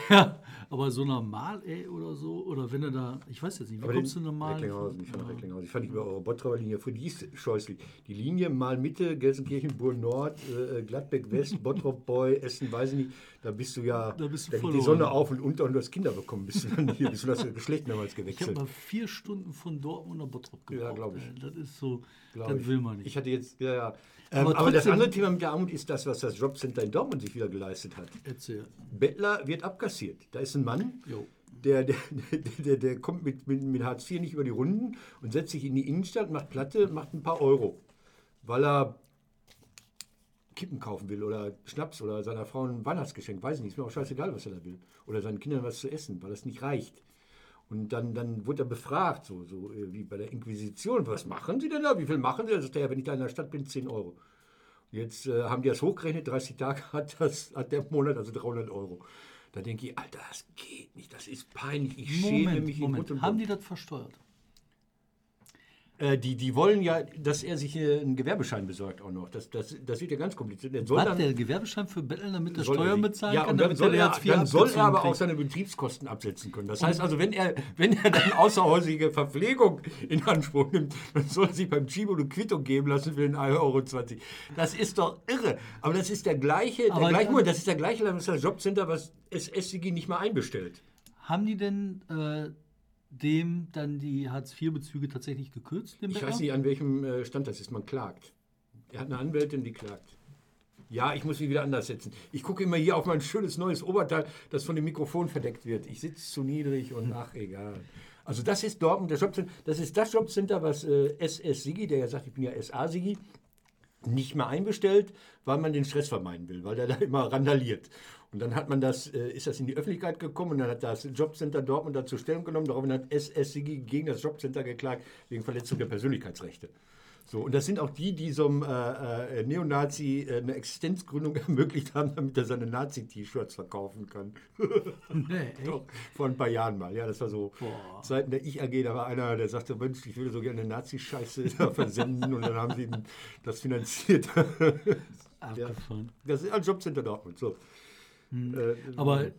Ja, aber so normal, ey, oder so, oder wenn er da, ich weiß jetzt nicht, wie Aber kommst den- du normal? Recklinghausen, ich fand Ja. Recklinghausen. Ich fand die über eure Bottroper Linie, für die ist scheußlich. Die Linie mal Mitte, Gelsenkirchen, Burg Nord, äh, Gladbeck West, Bottrop Boy, Essen, weiß ich nicht, da bist du ja, Da bist du geht die. Sonne auf und unter und du hast Kinder bekommen, bist du dann hier, bist du das Geschlecht mehrmals Ich habe gewechselt. mal vier Stunden von Dortmund nach Bottrop gebraucht. glaub ich. ey. Das ist so, glaub das ich. will man nicht. Ich hatte jetzt, ja, ja. Ähm, Aber aber, das andere Thema mit der Armut ist das, was das Jobcenter in Dortmund sich wieder geleistet hat. Erzähl. Bettler wird abkassiert. Da ist ein Mann, Jo. der, der, der, der, der kommt mit, mit, mit Hartz IV nicht über die Runden und setzt sich in die Innenstadt, macht Platte, macht ein paar Euro, weil er Kippen kaufen will oder Schnaps oder seiner Frau ein Weihnachtsgeschenk, weiß ich nicht, ist mir auch scheißegal, was er da will. Oder seinen Kindern was zu essen, weil das nicht reicht. Und dann, dann wurde er befragt, so, so äh, wie bei der Inquisition, was machen Sie denn da? Wie viel machen Sie? Er, ja, wenn ich da in der Stadt bin, 10 Euro. Jetzt äh, haben die das hochgerechnet, 30 Tage hat, das, hat der Monat, also 300 Euro. Da denke ich, Alter, das geht nicht, das ist peinlich, ich schäme Moment, mich in Moment. Und Haben die das versteuert? Äh, die, die wollen ja, dass er sich äh, einen Gewerbeschein besorgt auch noch. Das, das, das wird ja ganz kompliziert. Der soll dann, der Gewerbeschein für Betteln, damit er er Steuern bezahlen ja, kann, und dann soll, er, dann soll er aber auch kriegt? seine Betriebskosten absetzen können. Das heißt also, wenn er, wenn er dann außerhäusige Verpflegung in Anspruch nimmt, dann soll er sich beim Chibo eine Quittung geben lassen für den 1,20 Euro. Das ist doch irre. Aber das ist der gleiche, der Aber gleiche, dann- das ist der gleiche das ist das Jobcenter, was SSCG nicht mal einbestellt. Haben die denn äh, dem dann die Hartz-IV-Bezüge tatsächlich gekürzt? Dem Ich weiß nicht, an welchem äh, Stand das ist. Man klagt. Er hat eine Anwältin, die klagt. Ja, ich muss mich wieder anders setzen. Ich gucke immer hier auf mein schönes neues Oberteil, das von dem Mikrofon verdeckt wird. Ich sitze zu niedrig und ach, egal. Also das ist Dortmund, der Jobcenter, das ist das Jobcenter, was äh, SS Sigi, der ja sagt, ich bin ja SA Sigi, nicht mehr einbestellt, weil man den Stress vermeiden will, weil der da immer randaliert. Und dann hat man das, äh, ist das in die Öffentlichkeit gekommen und dann hat das Jobcenter Dortmund dazu Stellung genommen. Daraufhin hat SSCG gegen das Jobcenter geklagt wegen Verletzung der Persönlichkeitsrechte. So, und das sind auch die, die so einem äh, äh, Neonazi äh, eine Existenzgründung [LAUGHS] ermöglicht haben, damit er seine Nazi-T-Shirts verkaufen kann. [LAUGHS] Nee? Doch, vor ein paar Jahren mal. Ja, das war so Boah. Zeiten der Ich-AG, da war einer, der sagte, Mensch, ich würde so gerne Nazi-Scheiße versenden und dann haben sie das finanziert. [LAUGHS] Abgefahren. Das ist ein Jobcenter Dortmund. So. Äh, Aber äh,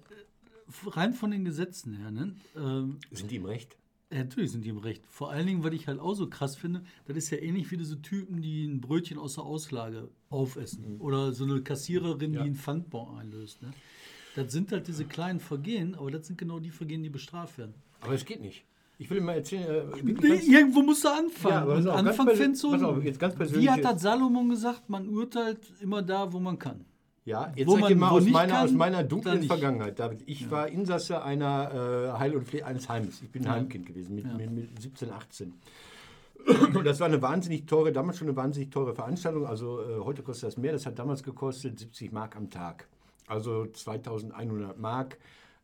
rein von den Gesetzen her, ne? Ähm, sind die im Recht? ja, natürlich sind die im Recht. Vor allen Dingen, weil ich halt auch so krass finde, das ist ja ähnlich wie diese Typen, die ein Brötchen aus der Auslage aufessen. Oder so eine Kassiererin, Mhm. Ja. die einen Pfandbon einlöst. Ne? Das sind halt diese kleinen Vergehen, aber das sind genau die Vergehen, die bestraft werden. Aber es geht nicht. Ich will Ihnen mal erzählen, äh, Nee, irgendwo musst du anfangen. Ja, aber Und Anfang findest du. pass auf, jetzt ganz Wie hat das Salomon gesagt? Man urteilt immer da, wo man kann. Ja, jetzt Wo sag ich man- dir mal aus meiner, kann, aus meiner dunklen. Vergangenheit, David. Ich war Insasse einer äh, Heil- und Pflege eines Heimes. Ich bin ein Ja. Heimkind gewesen mit, Ja. mit, mit 17, 18. Und das war eine wahnsinnig teure, damals schon eine wahnsinnig teure Veranstaltung. Also äh, heute kostet das mehr. Das hat damals gekostet 70 Mark am Tag. Also 2100 Mark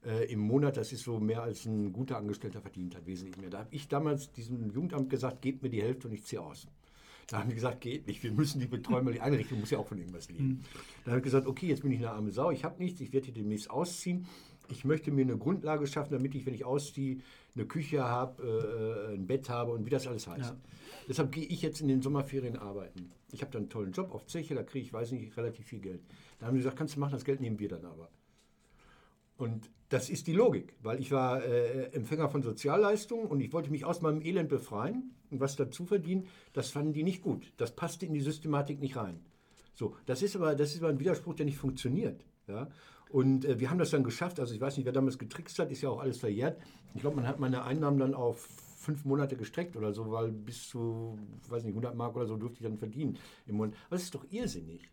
äh, im Monat. Das ist so mehr als ein guter Angestellter verdient hat, wesentlich mehr. Da habe ich damals diesem Jugendamt gesagt, gebt mir die Hälfte und ich ziehe aus. Da haben die gesagt, geht nicht, wir müssen die betreuen, weil die Einrichtung muss ja auch von irgendwas leben. Dann habe ich gesagt, okay, jetzt bin ich eine arme Sau, ich habe nichts, ich werde hier demnächst ausziehen. Ich möchte mir eine Grundlage schaffen, damit ich, wenn ich ausziehe, eine Küche habe, äh, ein Bett habe und wie das alles heißt. Ja. Deshalb gehe ich jetzt in den Sommerferien arbeiten. Ich habe dann einen tollen Job auf Zeche, da kriege ich, weiß nicht, relativ viel Geld. Da haben die gesagt, kannst du machen, das Geld nehmen wir dann aber. Und das ist die Logik, weil ich war äh, Empfänger von Sozialleistungen und ich wollte mich aus meinem Elend befreien und was dazu verdienen, das fanden die nicht gut. Das passte in die Systematik nicht rein. So, das ist aber, das ist aber ein Widerspruch, der nicht funktioniert. Ja? Und äh, wir haben das dann geschafft. Also ich weiß nicht, wer damals getrickst hat, ist ja auch alles verjährt. Ich glaube, man hat meine Einnahmen dann auf fünf Monate gestreckt oder so, weil bis zu, weiß nicht, 100 Mark oder so durfte ich dann verdienen im Monat. Aber das ist doch irrsinnig.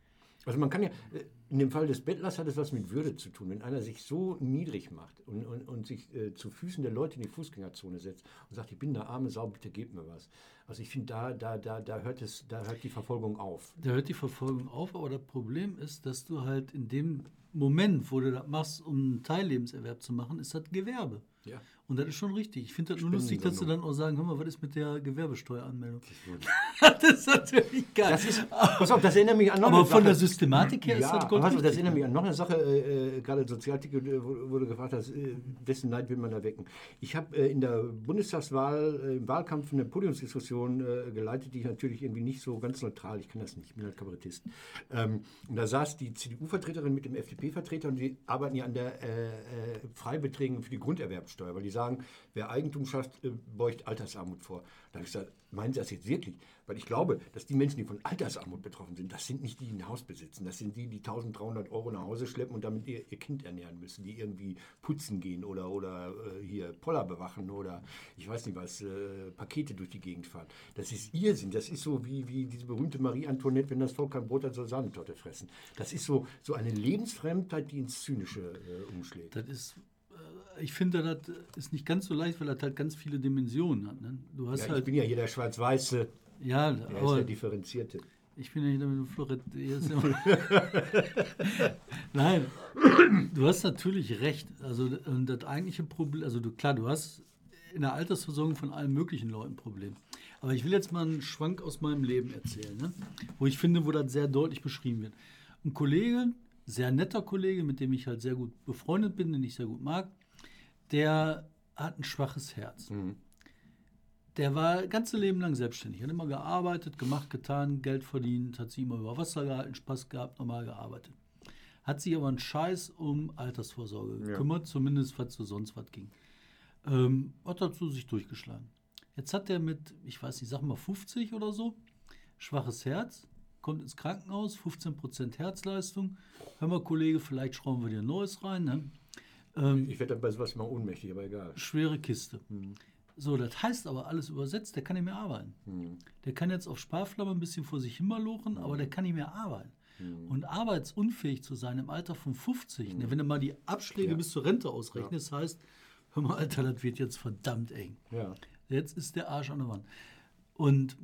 Also man kann ja, äh, in dem Fall des Bettlers hat es was mit Würde zu tun. Wenn einer sich so niedrig macht und, und, und sich äh, zu Füßen der Leute in die Fußgängerzone setzt und sagt, ich bin eine arme Sau, bitte gebt mir was. Also ich finde, da, da, da, da, hört es, da hört die Verfolgung auf. Da hört die Verfolgung auf, aber das Problem ist, dass du halt in dem Moment, wo du das machst, um einen Teillebenserwerb zu machen, ist das Gewerbe. Ja. Und das ist schon richtig. Ich finde das nur lustig, dass sie dann auch sagen, hör mal, was ist mit der Gewerbesteueranmeldung? [LAUGHS] das ist natürlich geil. Das ist, pass auf, das erinnert mich an noch aber eine von Sache. der Systematik her Ja, ist das aber pass auf, das erinnert mich an noch eine Sache, äh, äh, gerade Sozialticket, äh, du gefragt hast, äh, wessen Neid will man da wecken? Ich habe äh, in der Bundestagswahl, äh, im Wahlkampf eine Podiumsdiskussion äh, geleitet, die ich natürlich irgendwie nicht so ganz neutral, ich kann das nicht, ich bin halt Kabarettist. Ähm, und da saß die CDU-Vertreterin mit dem FDP-Vertreter und die arbeiten ja an der Freibeträgen für die Grunderwerbsteuer, weil die sagen, wer Eigentum schafft, äh, beugt Altersarmut vor. Da habe ich gesagt, meinen Sie das jetzt wirklich? Weil ich glaube, dass die Menschen, die von Altersarmut betroffen sind, das sind nicht die, die ein Haus besitzen. Das sind die, die 1300 Euro nach Hause schleppen und damit ihr, ihr Kind ernähren müssen, die irgendwie putzen gehen oder, oder äh, hier Poller bewachen oder ich weiß nicht was, äh, Pakete durch die Gegend fahren. Das ist ihr Sinn. Das ist so wie, wie diese berühmte Marie Antoinette, wenn das Volk kein Brot hat, soll Sahnetorte fressen. Das ist so, so eine Lebensfremdheit, die ins Zynische äh, umschlägt. Das ist, ich finde, das ist nicht ganz so leicht, weil das halt ganz viele Dimensionen hat. Ne? Du hast Ja, ich halt, bin ja hier der Schwarz-Weiße, ja, der ist aber der Differenzierte. ich bin ja Florett. hier ist immer- [LAUGHS] Nein, du hast natürlich recht. Also und das eigentliche Problem, also du, klar, du hast in der Altersversorgung von allen möglichen Leuten ein Problem. Aber ich will jetzt mal einen Schwank aus meinem Leben erzählen, ne? wo ich finde, wo das sehr deutlich beschrieben wird. Ein Kollege, sehr netter Kollege, mit dem ich halt sehr gut befreundet bin, den ich sehr gut mag, der hat ein schwaches Herz. Der war ganze Leben lang selbstständig, hat immer gearbeitet, gemacht, getan, Geld verdient, hat sich immer über Wasser gehalten, Spaß gehabt, normal gearbeitet. Hat sich aber einen Scheiß um Altersvorsorge gekümmert, zumindest was zu sonst was ging. Ähm, hat dazu sich durchgeschlagen. Jetzt hat er mit, ich weiß nicht, sag mal 50 oder so, schwaches Herz, kommt ins Krankenhaus, 15% Herzleistung. Hör mal, Kollege, vielleicht schrauben wir dir ein neues rein. Ne? Ähm, Ich werde dann bei sowas mal ohnmächtig, aber egal. schwere Kiste. So, das heißt aber alles übersetzt, der kann nicht mehr arbeiten. Der kann jetzt auf Sparflamme ein bisschen vor sich hin malochen, aber der kann nicht mehr arbeiten. Und arbeitsunfähig zu sein im Alter von 50, ne, wenn du mal die Abschläge Ja. bis zur Rente ausrechnest, heißt, hör mal, Alter, das wird jetzt verdammt eng. Ja. Jetzt ist der Arsch an der Wand. Und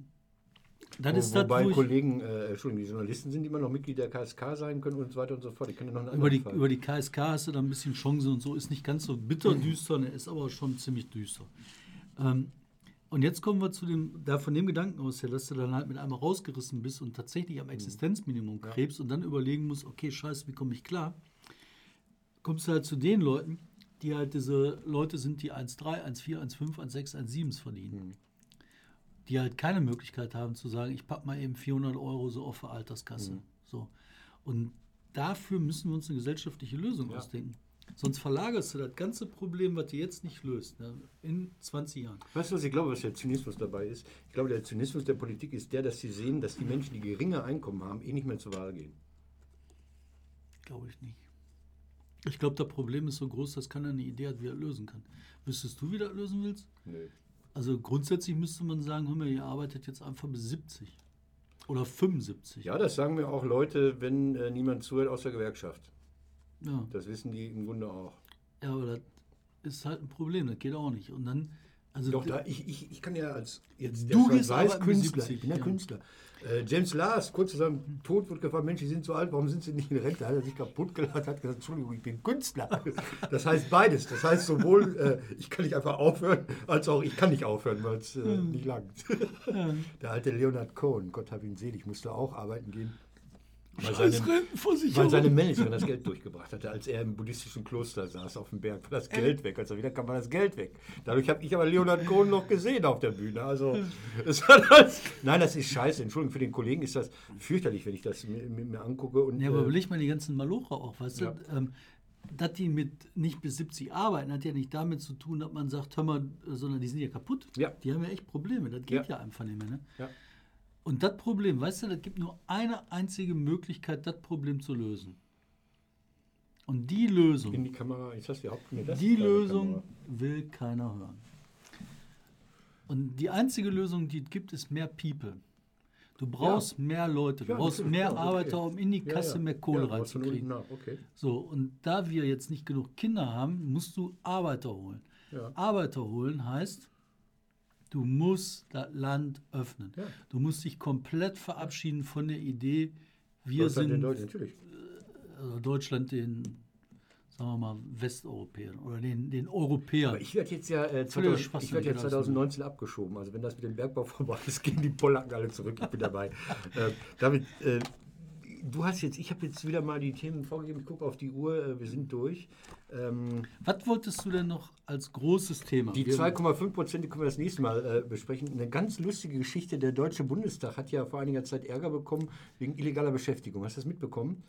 das ist das, Wobei wo Kollegen, äh, Entschuldigung, die Journalisten sind, die immer noch Mitglied der KSK sein können und so weiter und so fort. Die können ja noch einen über die, anderen über die KSK hast du da ein bisschen Chance und so, ist nicht ganz so bitter düster, ne, ist aber schon ziemlich düster. Ähm, und jetzt kommen wir zu dem, da von dem Gedanken aus her, dass du dann halt mit einmal rausgerissen bist und tatsächlich am Existenzminimum krebst und dann überlegen musst, okay, scheiße, wie komme ich klar? Kommst du halt zu den Leuten, die halt diese Leute sind, die 1,3, 1,4, 1,5, 1,6, 1,7 verdienen. Die halt keine Möglichkeit haben zu sagen, ich packe mal eben 400 Euro so auf der Alterskasse. So. Und dafür müssen wir uns eine gesellschaftliche Lösung ausdenken. Sonst verlagerst du das ganze Problem, was du jetzt nicht löst, ne, in 20 Jahren. Weißt du, was ich glaube, was der Zynismus dabei ist? Ich glaube, der Zynismus der Politik ist der, dass sie sehen, dass die Menschen, die geringe Einkommen haben, eh nicht mehr zur Wahl gehen. Glaube ich nicht. Ich glaube, das Problem ist so groß, dass keiner eine Idee hat, wie er lösen kann. Wüsstest du, wie das lösen willst? Nö. Also grundsätzlich müsste man sagen, hör mal, ihr arbeitet jetzt einfach bis 70 oder 75. Ja, das sagen mir auch Leute, wenn äh, niemand zuhört aus der Gewerkschaft. ja. Das wissen die im Grunde auch. Ja, aber das ist halt ein Problem, das geht auch nicht. Und dann, also Doch, da, ich, ich, ich kann ja als jetzt Du gehst weiß Künstler, 70, ich bin der ja. Künstler. Äh, James Lars, kurz zu seinem Tod, wird gefragt, Mensch, die sind so alt, warum sind sie nicht in Rente? Hat er sich kaputt gelacht, hat gesagt, Entschuldigung, ich bin Künstler. Das heißt beides. Das heißt sowohl, äh, ich kann nicht einfach aufhören, als auch ich kann nicht aufhören, weil es äh, Hm. nicht langt. Der alte Leonard Cohen, Gott hab ihn selig, musste auch arbeiten gehen. Weil seine, weil seine Managerin das Geld durchgebracht hatte, als er im buddhistischen Kloster saß auf dem Berg, war das Geld weg. Als er wieder kam, war das Geld weg. Dadurch habe ich aber Leonard Cohen noch gesehen auf der Bühne. Also, es hat das, nein, das ist scheiße. Entschuldigung, für den Kollegen ist das fürchterlich, wenn ich das mir, mir, mir angucke. Und, Ja, aber äh, überleg mal die ganzen Malocher auch, weißt Ja. du? Ähm, dass die mit nicht bis 70 arbeiten, hat ja nicht damit zu tun, dass man sagt, hör mal, äh, sondern die sind ja kaputt. Ja. Die haben ja echt Probleme. Das geht Ja. ja, einfach nicht mehr. Ne? ja. Und das Problem, weißt du, das gibt nur eine einzige Möglichkeit, das Problem zu lösen. Und die Lösung, In die Kamera, die Haupt nee, das die Lösung will keiner hören. Und die einzige Lösung, die es gibt, ist mehr People. Du brauchst mehr Leute, du Ja, brauchst mehr ja, okay. Arbeiter, um in die Ja, Kasse ja. mehr Kohle ja, reinzukriegen. Okay. So, und da wir jetzt nicht genug Kinder haben, musst du Arbeiter holen. Ja. Arbeiter holen heißt, du musst das Land öffnen. Ja. Du musst dich komplett verabschieden von der Idee, wir Deutschland sind in Deutschland, natürlich. also Deutschland den, sagen wir mal, Westeuropäern oder den, den Europäern. Aber ich werde jetzt ja äh, Völliger 2000, ich werd ja genau. 2019 abgeschoben. Also wenn das mit dem Bergbau [LAUGHS] vorbei ist, gehen die Polacken alle zurück. Ich bin dabei. äh, damit, äh, du hast jetzt, ich habe jetzt wieder mal die Themen vorgegeben. Ich gucke auf die Uhr, äh, wir sind durch. Ähm, Was wolltest du denn noch als großes Thema? die Wir- 2,5 Prozent, die können wir das nächste Mal äh, besprechen. Eine ganz lustige Geschichte. Der Deutsche Bundestag hat ja vor einiger Zeit Ärger bekommen wegen illegaler Beschäftigung. Hast du das mitbekommen?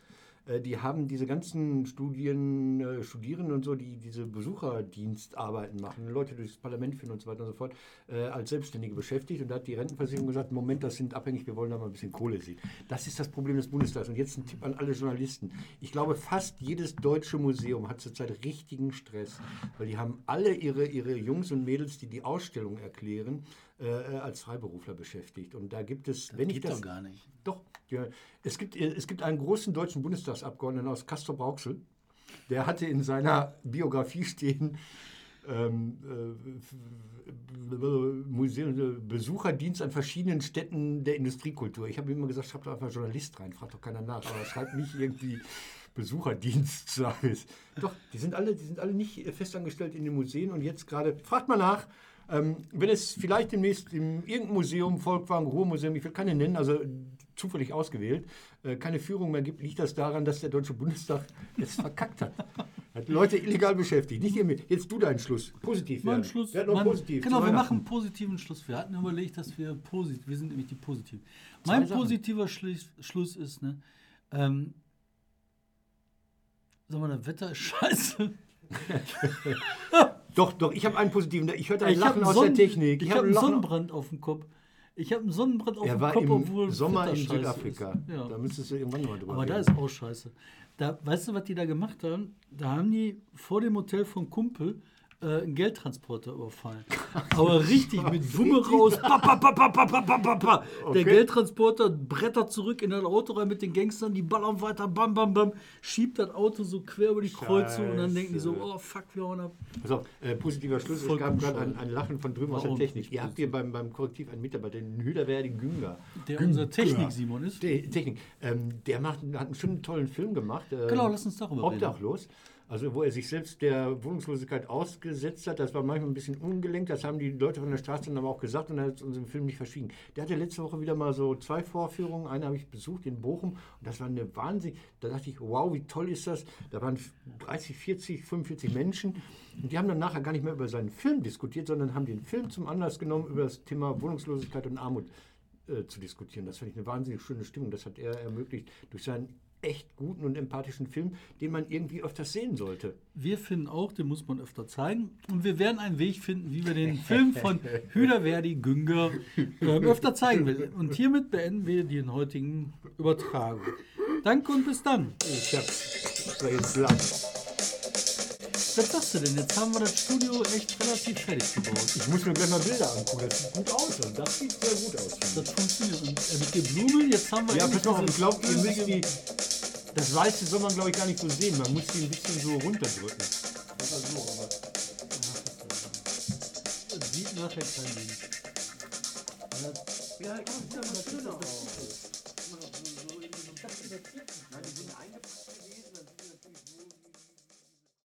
Äh, Die haben diese ganzen Studien, äh, Studierenden und so, die diese Besucherdienstarbeiten machen, Leute durchs Parlament führen und so weiter und so fort, äh, als Selbstständige beschäftigt. Und da hat die Rentenversicherung gesagt, Moment, das sind abhängig, wir wollen da mal ein bisschen Kohle sehen. Das ist das Problem des Bundestags. Und jetzt ein Tipp an alle Journalisten. Ich glaube, fast jedes deutsche Museum hat zurzeit richtigen Stress, weil die haben alle ihre, ihre Jungs und Mädels, die die Ausstellung erklären, äh, als Freiberufler beschäftigt. Und da gibt es, wenn ich Geht das... doch gar nicht. Doch, ja. es, gibt, äh, es gibt einen großen deutschen Bundestagsabgeordneten aus Castor Brauxel, der hatte in seiner Biografie stehen, ähm, äh, äh, Besucherdienst an verschiedenen Städten der Industriekultur. Ich habe ihm immer gesagt, schreibt doch einfach Journalist rein, fragt doch keiner nach, aber schreibt nicht irgendwie Besucherdienstservice. Doch, die sind alle, die sind alle nicht äh, festangestellt in den Museen und jetzt gerade, fragt mal nach, ähm, wenn es vielleicht demnächst in irgendeinem Museum, Volkwang, Ruhrmuseum, ich will keine nennen, also zufällig ausgewählt, äh, keine Führung mehr gibt, liegt das daran, dass der Deutsche Bundestag es verkackt hat. Hat Leute illegal beschäftigt. Nicht ihr mit. Jetzt du deinen Schluss. Positiv Mein werden. Schluss. Werd noch positiv. genau, wir machen einen positiven Schluss. Wir hatten überlegt, dass wir positiv, wir sind nämlich die Positiven. Mein positiver Schluss, Schluss ist, ne, ähm, sag mal, das Wetter ist [LAUGHS] scheiße. [LAUGHS] Doch, doch, ich habe einen positiven. Ich hörte ein Ich Lachen aus Sonnen- der Technik. Ich hab habe einen Sonnenbrand auf dem Kopf. Ich habe einen Sonnenbrand auf Er dem war Kopf, im obwohl Sommer Wetter in Südafrika. Ja. Da müsstest du irgendwann mal drüber Aber da reden. ist auch scheiße. Da, weißt du, was die da gemacht haben? Da haben die vor dem Hotel vom Kumpel äh, einen Geldtransporter überfallen. Aber richtig, mit Wumme raus. Pa, pa, pa, pa, pa, pa, pa, pa. Okay. Der Geldtransporter brettert zurück in das Auto rein mit den Gangstern, die ballern weiter, bam, bam, bam, schiebt das Auto so quer über die Kreuzung und dann denken die so, Scheiße. oh fuck, wir hauen ab. Auf, äh, positiver Schluss. Es Vollkommen gab gerade ein, ein Lachen von drüben aus der Warum? Technik. Ihr habt hier beim, beim Korrektiv einen Mitarbeiter, den Hüderwerdi Günger. Der Günger. unser Technik-Simon ist. Die Technik. Ähm, der macht, hat einen schönen, tollen Film gemacht. ähm, Genau, lass uns darüber reden. Obdachlos. Also wo er sich selbst der Wohnungslosigkeit ausgesetzt hat, das war manchmal ein bisschen ungelenkt, das haben die Leute von der Straße dann aber auch gesagt und er hat es uns im Film nicht verschwiegen. Der hatte letzte Woche wieder mal so zwei Vorführungen, eine habe ich besucht in Bochum und das war eine Wahnsinn, da dachte ich, wow, wie toll ist das, da waren 30, 40, 45 Menschen und die haben dann nachher gar nicht mehr über seinen Film diskutiert, sondern haben den Film zum Anlass genommen, über das Thema Wohnungslosigkeit und Armut äh, zu diskutieren. Das fand ich eine wahnsinnig schöne Stimmung. Das hat er ermöglicht durch seinen echt guten und empathischen Film, den man irgendwie öfters sehen sollte. Wir finden auch, den muss man öfter zeigen. Und wir werden einen Weg finden, wie wir den Film von [LAUGHS] Hüderverdi Günger ähm, öfter zeigen will. Und hiermit beenden wir den heutigen Übertragung. Danke und bis dann. Ich hab, das war jetzt lang. Was sagst du denn? Jetzt haben wir das Studio echt relativ fertig gebaut. Ich muss mir gleich mal Bilder angucken. Das sieht gut aus. Und das sieht sehr gut aus. Das funktioniert. Und äh, mit den Blumen, jetzt haben wir Ja, pass mal auf, ich glaube, ihr müsst die. Das Weiße soll man, glaube ich, gar nicht so sehen. Man muss die ein bisschen so runterdrücken. Das sieht nachher kein Ding. Ja, ich das sieht aber schöner aus. Nein, die sind eingepackt.